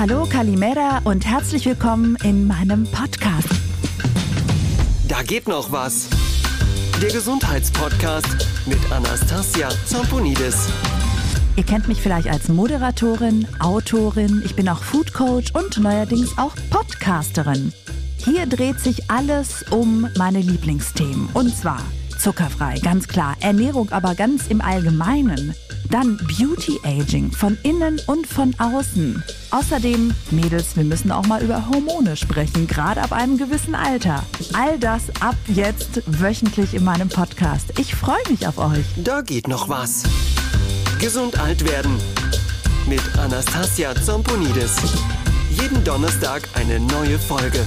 Hallo Kalimera und herzlich willkommen in meinem Podcast. Da geht noch was. Der Gesundheitspodcast mit Anastasia Zamponidis. Ihr kennt mich vielleicht als Moderatorin, Autorin, ich bin auch Food Coach und neuerdings auch Podcasterin. Hier dreht sich alles um meine Lieblingsthemen und zwar zuckerfrei, ganz klar, Ernährung aber ganz im Allgemeinen. Dann Beauty Aging von innen und von außen. Außerdem, Mädels, wir müssen auch mal über Hormone sprechen, gerade ab einem gewissen Alter. All das ab jetzt wöchentlich in meinem Podcast. Ich freue mich auf euch. Da geht noch was. Gesund alt werden. Mit Anastasia Zamponidis. Jeden Donnerstag eine neue Folge.